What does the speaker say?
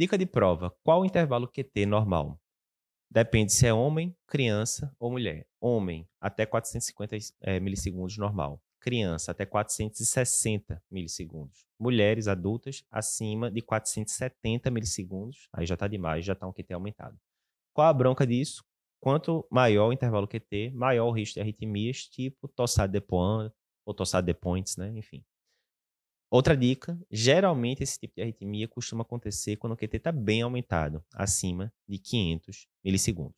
Dica de prova: qual o intervalo QT normal? Depende se é homem, criança ou mulher. Homem, até 450 é, eh, milissegundos normal. Criança, até 460 milissegundos. Mulheres adultas, acima de 470 milissegundos. Aí já está demais, já está um QT aumentado. Qual a bronca disso? Quanto maior o intervalo QT, maior o risco de arritmias, tipo tossade de point ou tossade de points, né? Enfim. Outra dica, geralmente esse tipo de arritmia costuma acontecer quando o QT está bem aumentado, acima de 500 milissegundos.